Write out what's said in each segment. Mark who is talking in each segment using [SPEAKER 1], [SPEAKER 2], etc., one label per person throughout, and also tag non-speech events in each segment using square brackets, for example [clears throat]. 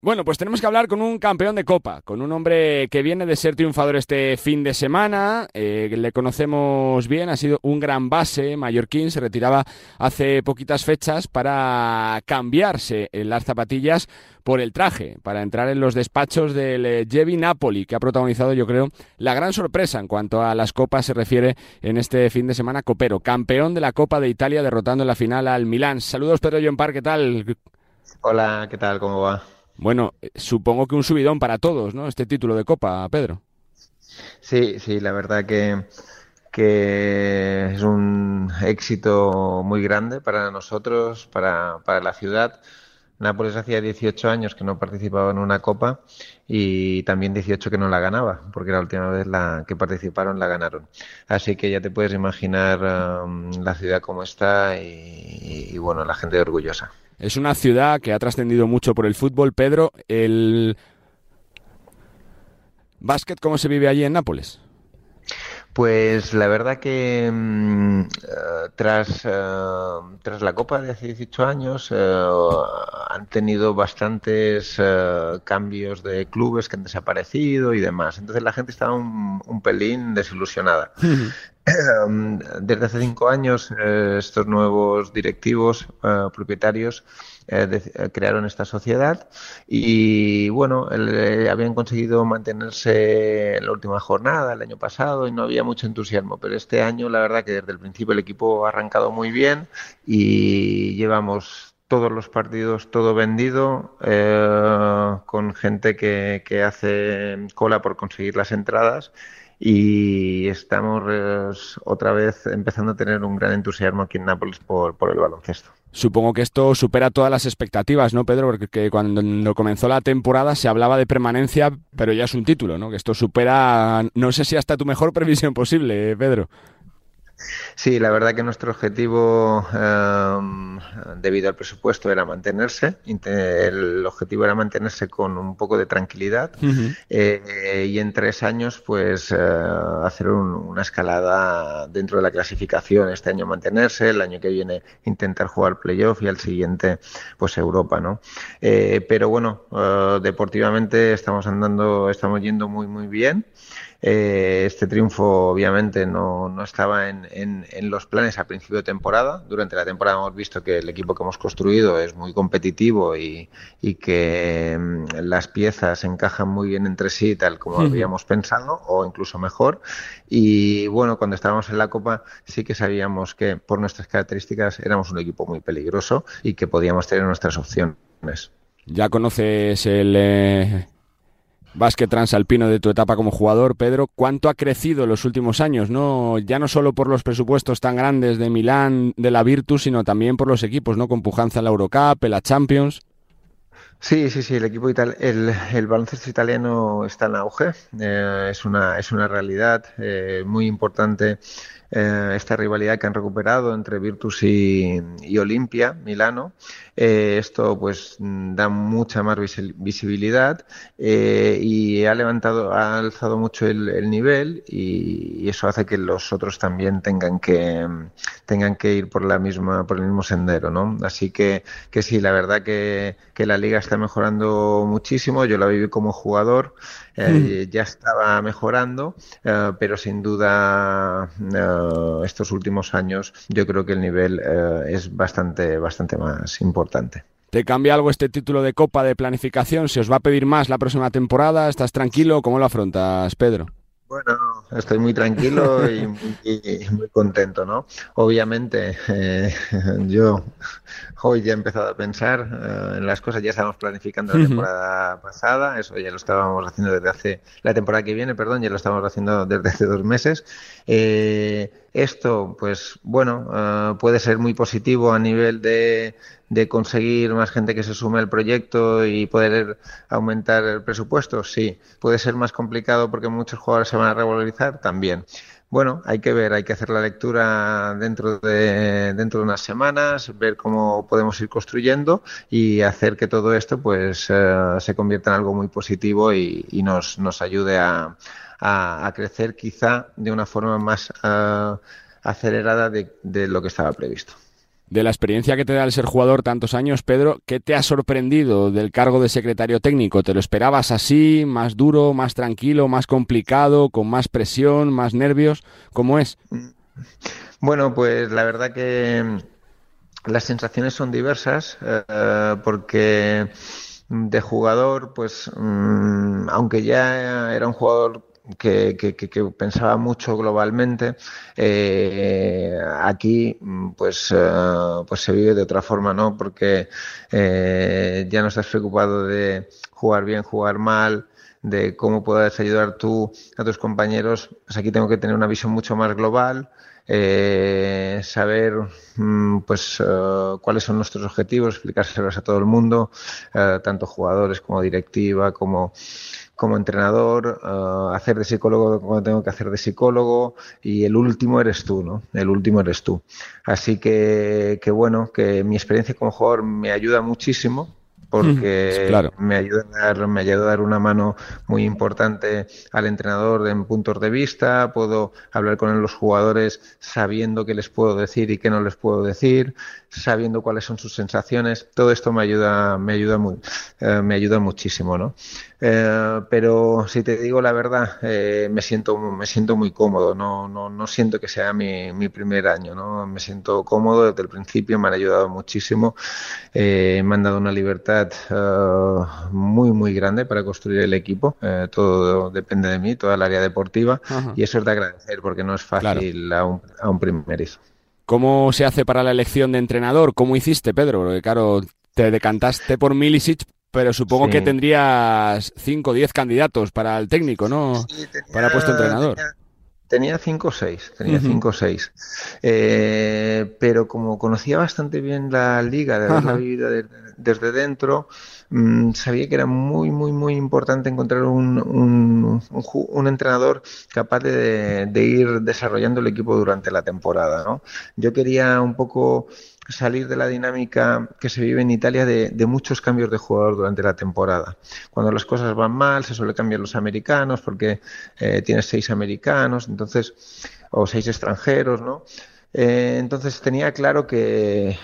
[SPEAKER 1] Bueno, pues tenemos que hablar con un campeón de Copa, con un hombre que viene de ser triunfador este fin de semana. Eh, le conocemos bien, ha sido un gran base mallorquín, se retiraba hace poquitas fechas para cambiarse las zapatillas por el traje, para entrar en los despachos del Jevi eh, Napoli, que ha protagonizado, yo creo, la gran sorpresa en cuanto a las copas se refiere en este fin de semana. Copero, campeón de la Copa de Italia, derrotando en la final al Milán. Saludos, Pedro John ¿qué tal?
[SPEAKER 2] Hola, ¿qué tal? ¿Cómo va?
[SPEAKER 1] Bueno, eh, supongo que un subidón para todos, ¿no? Este título de Copa, Pedro.
[SPEAKER 2] Sí, sí, la verdad que, que es un éxito muy grande para nosotros, para, para la ciudad. Nápoles hacía 18 años que no participaba en una copa y también 18 que no la ganaba, porque la última vez la que participaron la ganaron. Así que ya te puedes imaginar um, la ciudad como está y, y, bueno, la gente orgullosa.
[SPEAKER 1] Es una ciudad que ha trascendido mucho por el fútbol. Pedro, el básquet, ¿cómo se vive allí en Nápoles?
[SPEAKER 2] Pues la verdad que mm, eh, tras, eh, tras la Copa de hace 18 años eh, han tenido bastantes cambios de clubes que han desaparecido y demás. Entonces la gente estaba un pelín desilusionada. Desde hace cinco años estos nuevos directivos propietarios eh, eh, crearon esta sociedad y bueno, eh, habían conseguido mantenerse en la última jornada el año pasado y no había mucho entusiasmo, pero este año la verdad que desde el principio el equipo ha arrancado muy bien y llevamos todos los partidos, todo vendido, con gente que, que hace cola por conseguir las entradas y estamos otra vez empezando a tener un gran entusiasmo aquí en Nápoles por, por el baloncesto.
[SPEAKER 1] Supongo que esto supera todas las expectativas, ¿no, Pedro? Porque cuando comenzó la temporada se hablaba de permanencia, pero ya es un título, ¿no? Que esto supera, no sé si hasta tu mejor [laughs] previsión posible, Pedro.
[SPEAKER 2] Sí, la verdad que nuestro objetivo, em, debido al presupuesto, era mantenerse. El objetivo era mantenerse con un poco de tranquilidad eh, y en tres años, pues, eh, hacer una escalada dentro de la clasificación. Este año mantenerse, el año que viene intentar jugar playoff y al siguiente, pues, Europa, ¿no? Eh, pero bueno, deportivamente estamos andando, estamos yendo muy, muy bien. Eh, este triunfo obviamente no, no estaba en, en, los planes a principio de temporada. Durante la temporada hemos visto que el equipo que hemos construido es muy competitivo y, y que mm, las piezas encajan muy bien entre sí, tal como habíamos pensado, o incluso mejor. Y bueno, cuando estábamos en la Copa sí que sabíamos que por nuestras características éramos un equipo muy peligroso y que podíamos tener nuestras opciones.
[SPEAKER 1] Ya conoces el... Eh, básquet transalpino de tu etapa como jugador, Pedro, ¿cuánto ha crecido en los últimos años? No, ya no solo por los presupuestos tan grandes de Milán, de la Virtus, sino también por los equipos, ¿no? Con pujanza en la Eurocup, en la Champions.
[SPEAKER 2] Sí, sí, sí, el equipo el, el, baloncesto italiano está en auge, eh, es, una, es una realidad eh, muy importante eh, esta rivalidad que han recuperado entre Virtus y, y Olimpia, Milano. Eh, esto pues da mucha más visibilidad eh, y ha levantado, ha alzado mucho el, nivel y, eso hace que los otros también tengan que tengan que ir por la misma, por el mismo sendero, ¿no? Así que, que sí, la verdad que, que la liga está mejorando muchísimo. Yo la viví como jugador. Eh, mm. ya estaba mejorando, eh, pero sin duda eh, estos últimos años yo creo que el nivel es bastante, bastante más importante.
[SPEAKER 1] ¿Te cambia algo este título de Copa de planificación? ¿Se os va a pedir más la próxima temporada? ¿Estás tranquilo? ¿Cómo lo afrontas, Pedro?
[SPEAKER 2] Bueno, estoy muy tranquilo y, muy contento, ¿no? Obviamente, eh, yo hoy ya he empezado a pensar eh, en las cosas, ya estábamos planificando la temporada pasada, eso ya lo estábamos haciendo desde hace, la temporada que viene, perdón, ya lo estábamos haciendo desde hace dos meses. Eh, esto, pues bueno, eh, puede ser muy positivo a nivel de, de, conseguir más gente que se sume al proyecto y poder aumentar el presupuesto. Sí, puede ser más complicado porque muchos jugadores se van a revalorizar también. Bueno, hay que ver, hay que hacer la lectura dentro de, dentro de unas semanas, ver cómo podemos ir construyendo y hacer que todo esto pues eh, se convierta en algo muy positivo y, y nos, nos ayude a, a, crecer quizá de una forma más uh, acelerada de, de, lo que estaba previsto.
[SPEAKER 1] De la experiencia que te da el ser jugador tantos años, Pedro, ¿qué te ha sorprendido del cargo de secretario técnico? ¿Te lo esperabas así, más duro, más tranquilo, más complicado, con más presión, más nervios? ¿Cómo es?
[SPEAKER 2] Bueno, pues la verdad que las sensaciones son diversas eh, porque de jugador, pues mm, aunque ya era un jugador que, pensaba mucho globalmente, eh, aquí pues, eh, pues se vive de otra forma, ¿no? Porque eh, ya no estás preocupado de jugar bien, jugar mal, de cómo puedes ayudar tú a tus compañeros, pues aquí tengo que tener una visión mucho más global, eh, saber mm, pues cuáles son nuestros objetivos, explicárselos a todo el mundo, tanto jugadores como directiva, como como entrenador, uh, hacer de psicólogo cuando tengo que hacer de psicólogo y el último eres tú, ¿no? El último eres tú. Así que, que bueno, que mi experiencia como jugador me ayuda muchísimo porque me, ayuda a dar, me ayuda a dar una mano muy importante al entrenador en puntos de vista, puedo hablar con los jugadores sabiendo qué les puedo decir y qué no les puedo decir, sabiendo cuáles son sus sensaciones, todo esto me ayuda, me ayuda muy, eh, me ayuda muchísimo, ¿no? Eh, pero si te digo la verdad, eh, me siento, me siento muy cómodo, no, no, no siento que sea mi, mi primer año, ¿no? Me siento cómodo desde el principio, me han ayudado muchísimo, me han dado una libertad eh, muy, muy grande para construir el equipo. Eh, todo depende de mí, toda el área deportiva. Y eso es de agradecer porque no es fácil a, un, a un primerizo.
[SPEAKER 1] ¿Cómo se hace para la elección de entrenador? ¿Cómo hiciste, Pedro? Porque, claro, te decantaste por Milicic, pero supongo que tendrías 5 o 10 candidatos para el técnico, ¿no? para puesto entrenador.
[SPEAKER 2] Tenía cinco o seis, tenía cinco o seis. Eh, pero como conocía bastante bien la liga, de la vida desde dentro, mm, sabía que era muy, muy, muy importante encontrar un, un, un, entrenador capaz de, de, ir desarrollando el equipo durante la temporada. ¿no? Yo quería un poco salir de la dinámica que se vive en Italia de, muchos cambios de jugador durante la temporada. Cuando las cosas van mal, se suele cambiar los americanos porque eh, tienes seis americanos, entonces, o seis extranjeros, ¿no? Eh, entonces tenía claro que,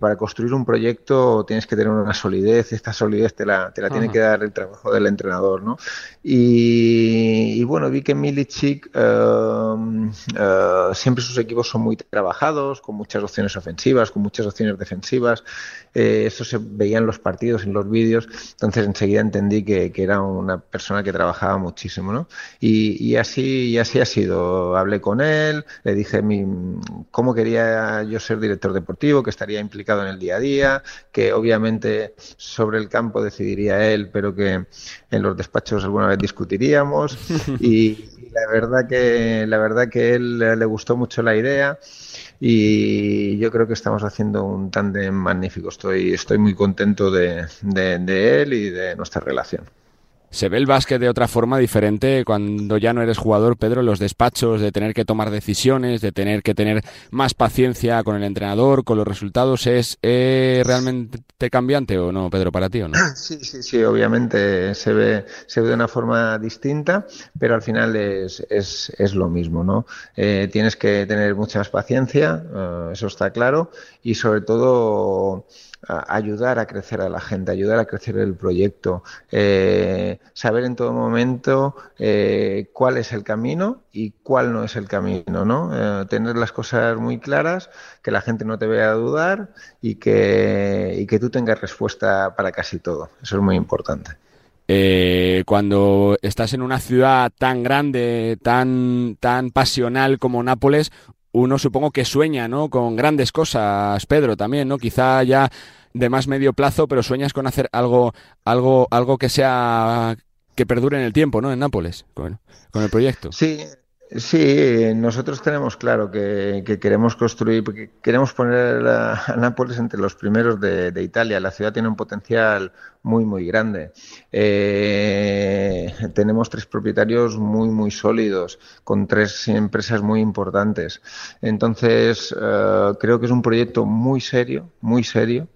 [SPEAKER 2] para construir un proyecto tienes que tener una solidez, esta solidez te la, te la tiene que dar el trabajo del entrenador, ¿no? Y, bueno, vi que Milicic em, eh, siempre sus equipos son muy trabajados, con muchas opciones ofensivas, con muchas opciones defensivas, eh, eso se veía en los partidos, en los vídeos, entonces enseguida entendí que, era una persona que trabajaba muchísimo, ¿no? Y, y, así, y así ha sido, hablé con él, le dije mi cómo quería yo ser director deportivo, que estaría implicado en el día a día, que obviamente sobre el campo decidiría él, pero que en los despachos alguna vez discutiríamos [laughs] y, la verdad que la verdad que él le gustó mucho la idea y yo creo que estamos haciendo un tándem magnífico. Estoy estoy muy contento de él y de nuestra relación
[SPEAKER 1] se ve el básquet de otra forma diferente cuando ya no eres jugador, Pedro, los despachos, de tener que tomar decisiones, de tener que tener más paciencia con el entrenador, con los resultados. ¿Es realmente cambiante o no, Pedro, para ti o no? [clears throat]
[SPEAKER 2] Sí, sí, sí, obviamente se ve, se ve de una forma distinta, pero al final es, es, es lo mismo, ¿no? Eh, tienes que tener mucha paciencia, eh, eso está claro, y sobre todo ayudar a crecer a la gente, ayudar a crecer el proyecto, eh, saber en todo momento eh, cuál es el camino y cuál no es el camino, ¿no? Eh, tener las cosas muy claras, que la gente no te vea dudar y que, y que tú tengas respuesta para casi todo. Eso es muy importante.
[SPEAKER 1] cuando estás en una ciudad tan grande, tan, tan pasional como Nápoles, uno supongo que sueña, ¿no? Con grandes cosas, Pedro, también, ¿no? Quizá ya de más medio plazo, pero sueñas con hacer algo, algo, algo que sea que perdure en el tiempo, ¿no? En Nápoles, con, con el proyecto.
[SPEAKER 2] Sí, Sí, nosotros tenemos claro que, queremos construir, porque queremos poner a, Nápoles entre los primeros de, Italia. La ciudad tiene un potencial muy, muy grande. Eh, tenemos tres propietarios muy, muy sólidos, con tres empresas muy importantes. Entonces, eh, creo que es un proyecto muy serio, muy serio.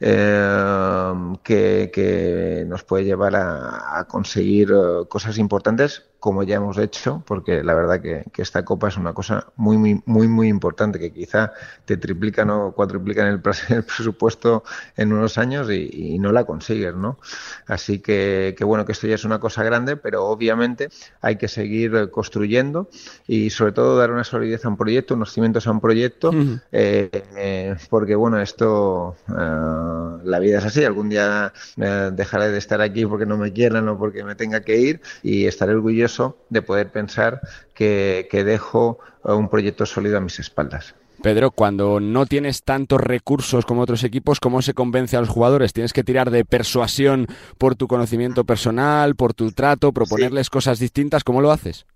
[SPEAKER 2] Eh, que, nos puede llevar a, conseguir cosas importantes como ya hemos hecho, porque la verdad que, esta copa es una cosa muy, muy, muy, muy importante, que quizá te triplican o cuatriplican el, [laughs] el presupuesto en unos años y, no la consigues, ¿no? Así que, que, bueno, que esto ya es una cosa grande, pero obviamente hay que seguir construyendo y sobre todo dar una solidez a un proyecto, unos cimientos a un proyecto, eh, porque bueno, esto, eh, la vida es así, algún día eh, dejaré de estar aquí porque no me quieran o porque me tenga que ir y estaré orgulloso de poder pensar que, dejo un proyecto sólido a mis espaldas.
[SPEAKER 1] Pedro, cuando no tienes tantos recursos como otros equipos, ¿cómo se convence a los jugadores? ¿Tienes que tirar de persuasión por tu conocimiento personal, por tu trato, proponerles cosas distintas? ¿Cómo lo haces?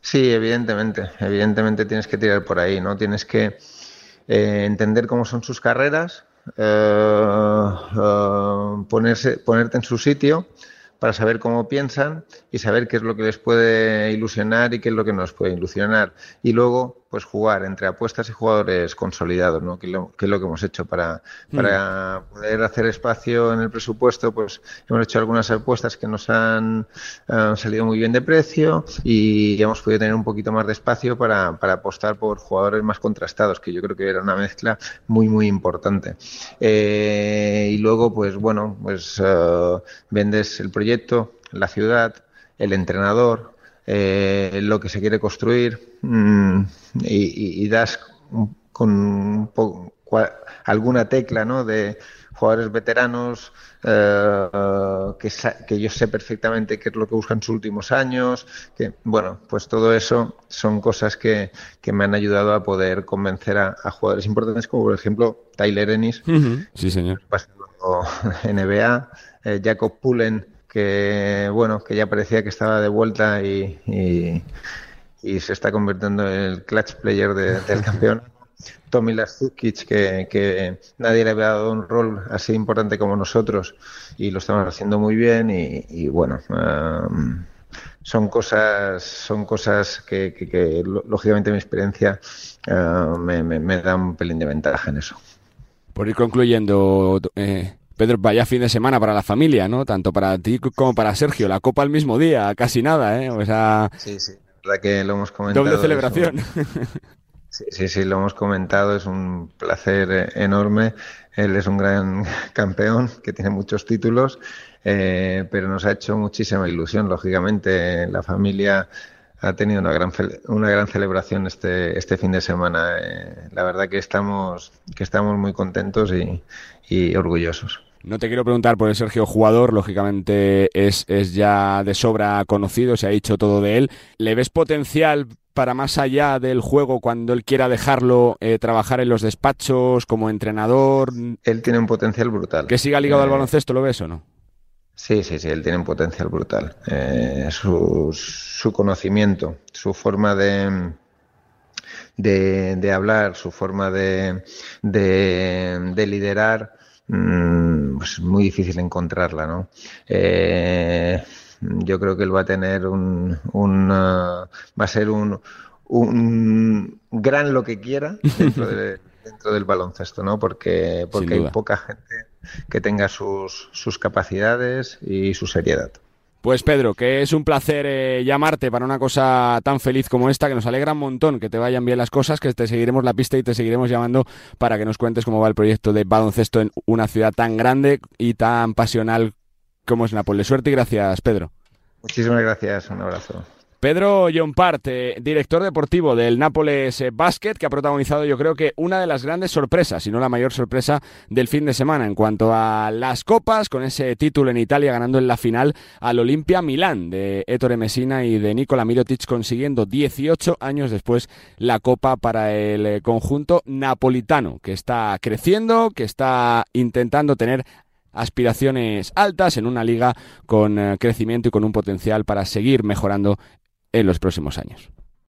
[SPEAKER 2] Sí, evidentemente. Evidentemente tienes que tirar por ahí, ¿no? Tienes que eh, entender cómo son sus carreras, eh, eh, ponerse, ponerte en su sitio para saber cómo piensan y saber qué es lo que les puede ilusionar y qué es lo que nos puede ilusionar. Y luego, pues jugar entre apuestas y jugadores consolidados, ¿no? que, es lo que hemos hecho para, para mm. poder hacer espacio en el presupuesto, pues hemos hecho algunas apuestas que nos han salido muy bien de precio y hemos podido tener un poquito más de espacio para, para apostar por jugadores más contrastados, que yo creo que era una mezcla muy, muy importante. Eh, y luego, pues bueno, pues eh, vendes el proyecto, la ciudad, el entrenador, eh, lo que se quiere construir mm, y, das con alguna tecla ¿no? de jugadores veteranos eh, que, que, yo sé perfectamente qué es lo que buscan en sus últimos años que bueno pues todo eso son cosas que, que me han ayudado a poder convencer a, jugadores importantes como por ejemplo Tyler Ennis
[SPEAKER 1] sí señor [laughs]
[SPEAKER 2] NBA eh, Jacob Pullen que bueno, que ya parecía que estaba de vuelta y, y, se está convirtiendo en el clutch player del [laughs] campeón. Tommy Lastukic, que, que nadie le había dado un rol así importante como nosotros y lo estamos haciendo muy bien y, bueno, um, son cosas son cosas que, que, lógicamente mi experiencia uh, me, me, da un pelín de ventaja en eso.
[SPEAKER 1] Por ir concluyendo, eh, Pedro, vaya fin de semana para la familia, ¿no? Tanto para ti como para Sergio. La copa al mismo día, casi nada, ¿eh? O sea...
[SPEAKER 2] Sí, sí, la verdad que lo hemos comentado.
[SPEAKER 1] Doble celebración.
[SPEAKER 2] Sí, [laughs] sí, sí, lo hemos comentado. Es un placer eh, enorme. Él es un gran [laughs] campeón que tiene muchos títulos, eh, pero nos ha hecho muchísima ilusión, lógicamente. La familia ha tenido una gran una gran celebración este este fin de semana. Eh, la verdad que estamos que estamos muy contentos y, orgullosos.
[SPEAKER 1] No te quiero preguntar por el Sergio jugador, lógicamente es, es ya de sobra conocido, se ha dicho todo de él. ¿Le ves potencial para más allá del juego cuando él quiera dejarlo eh, trabajar en los despachos como entrenador?
[SPEAKER 2] Él tiene un potencial brutal.
[SPEAKER 1] ¿Que siga ligado al eh, baloncesto, lo ves o no?
[SPEAKER 2] Sí, sí, sí, él tiene un potencial brutal. Eh, su, su, conocimiento, su forma de, de, de hablar, su forma de, de, de liderar Mm, pues muy difícil encontrarla, ¿no? Eh, yo creo que él va a tener un, un uh, va a ser un, un gran lo que quiera dentro, [laughs] dentro del baloncesto, ¿no? Porque, porque hay poca gente que tenga sus, sus capacidades y su seriedad.
[SPEAKER 1] Pues Pedro, que es un placer eh, llamarte para una cosa tan feliz como esta, que nos alegra un montón que te vayan bien las cosas, que te seguiremos la pista y te seguiremos llamando para que nos cuentes cómo va el proyecto de baloncesto en una ciudad tan grande y tan pasional como es Nápoles. Suerte y gracias, Pedro.
[SPEAKER 2] Muchísimas gracias, un abrazo.
[SPEAKER 1] Pedro Part, director deportivo del Nápoles eh, Basket, que ha protagonizado yo creo que una de las grandes sorpresas, si no la mayor sorpresa del fin de semana en cuanto a las copas, con ese título en Italia ganando en la final al Olimpia Milán de Ettore Messina y de Nikola Mirotic consiguiendo 18 años después la copa para el eh, conjunto napolitano, que está creciendo, que está intentando tener aspiraciones altas en una liga con eh, crecimiento y con un potencial para seguir mejorando en los próximos años.